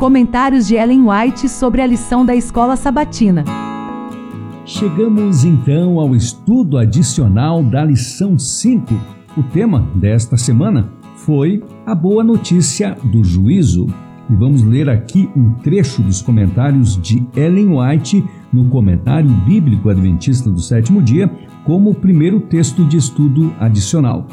Comentários de Ellen White sobre a lição da escola sabatina. Chegamos então ao estudo adicional da lição 5. O tema desta semana foi a boa notícia do juízo. E vamos ler aqui um trecho dos comentários de Ellen White no Comentário Bíblico Adventista do Sétimo Dia, como primeiro texto de estudo adicional.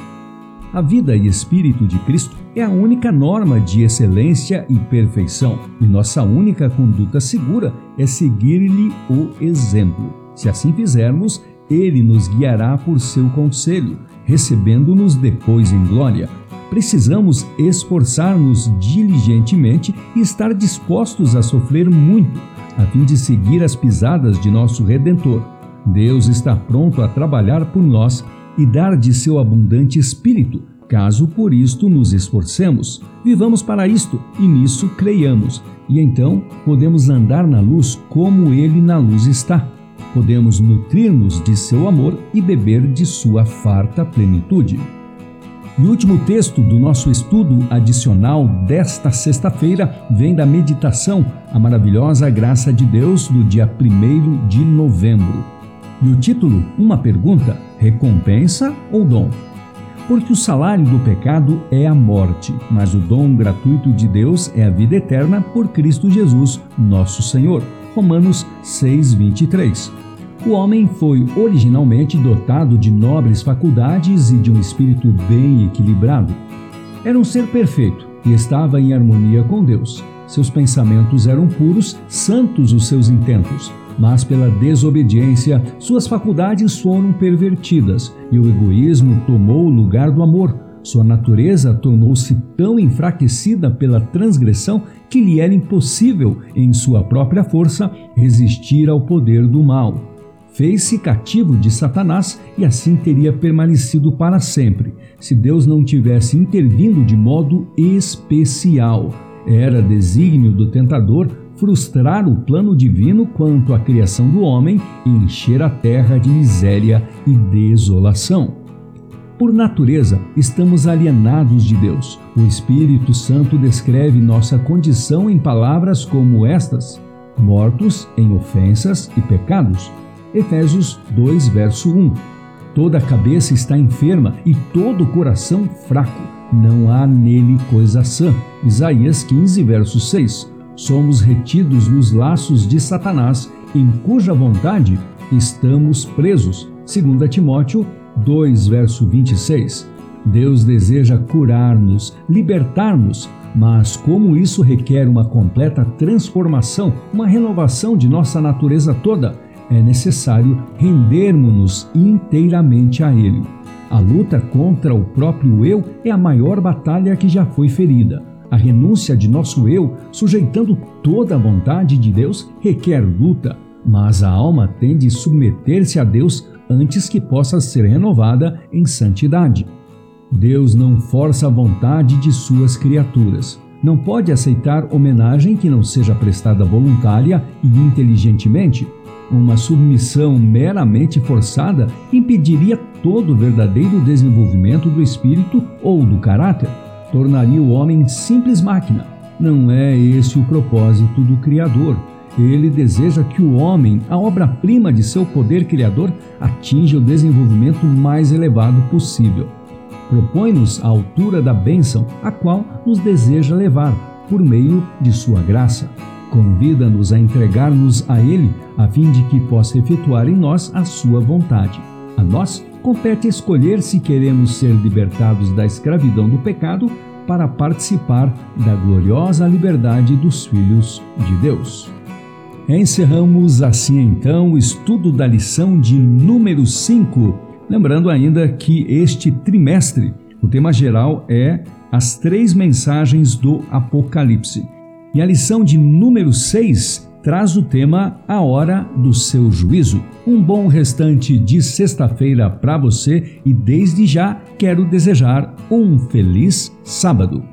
A vida e espírito de Cristo é a única norma de excelência e perfeição, e nossa única conduta segura é seguir-lhe o exemplo. Se assim fizermos, ele nos guiará por seu conselho, recebendo-nos depois em glória. Precisamos esforçar-nos diligentemente e estar dispostos a sofrer muito, a fim de seguir as pisadas de nosso Redentor. Deus está pronto a trabalhar por nós e dar de seu abundante espírito, caso por isto nos esforcemos. Vivamos para isto e nisso creiamos, e então podemos andar na luz como ele na luz está. Podemos nutrir-nos de seu amor e beber de sua farta plenitude. E o último texto do nosso estudo adicional desta sexta-feira vem da meditação A Maravilhosa Graça de Deus do dia 1 de novembro. E o título, uma pergunta: recompensa ou dom? Porque o salário do pecado é a morte, mas o dom gratuito de Deus é a vida eterna por Cristo Jesus, nosso Senhor. Romanos 6:23. O homem foi originalmente dotado de nobres faculdades e de um espírito bem equilibrado. Era um ser perfeito e estava em harmonia com Deus. Seus pensamentos eram puros, santos os seus intentos mas pela desobediência suas faculdades foram pervertidas e o egoísmo tomou o lugar do amor. Sua natureza tornou-se tão enfraquecida pela transgressão que lhe era impossível, em sua própria força, resistir ao poder do mal. Fez-se cativo de Satanás e assim teria permanecido para sempre, se Deus não tivesse intervindo de modo especial. Era desígnio do tentador frustrar o plano divino quanto à criação do homem e encher a terra de miséria e desolação. Por natureza, estamos alienados de Deus. O Espírito Santo descreve nossa condição em palavras como estas: mortos em ofensas e pecados. Efésios 2, verso 1. Toda cabeça está enferma e todo o coração fraco. Não há nele coisa sã. Isaías 15, verso 6 somos retidos nos laços de Satanás, em cuja vontade estamos presos. 2 Timóteo 2, verso 26. Deus deseja curar-nos, libertar-nos, mas como isso requer uma completa transformação, uma renovação de nossa natureza toda, é necessário rendermos-nos inteiramente a Ele. A luta contra o próprio eu é a maior batalha que já foi ferida. A renúncia de nosso eu, sujeitando toda a vontade de Deus, requer luta, mas a alma tem de submeter-se a Deus antes que possa ser renovada em santidade. Deus não força a vontade de suas criaturas. Não pode aceitar homenagem que não seja prestada voluntária e inteligentemente. Uma submissão meramente forçada impediria todo o verdadeiro desenvolvimento do espírito ou do caráter tornaria o homem simples máquina. Não é esse o propósito do Criador. Ele deseja que o homem, a obra-prima de seu poder criador, atinja o desenvolvimento mais elevado possível. Propõe-nos a altura da bênção a qual nos deseja levar, por meio de sua graça. Convida-nos a entregar-nos a Ele, a fim de que possa efetuar em nós a sua vontade. A nós compete escolher se queremos ser libertados da escravidão do pecado para participar da gloriosa liberdade dos filhos de Deus. Encerramos assim então o estudo da lição de número 5. Lembrando ainda que este trimestre o tema geral é as três mensagens do Apocalipse. E a lição de número 6 traz o tema A Hora do Seu Juízo. Um bom restante de sexta-feira para você e desde já quero desejar um feliz sábado.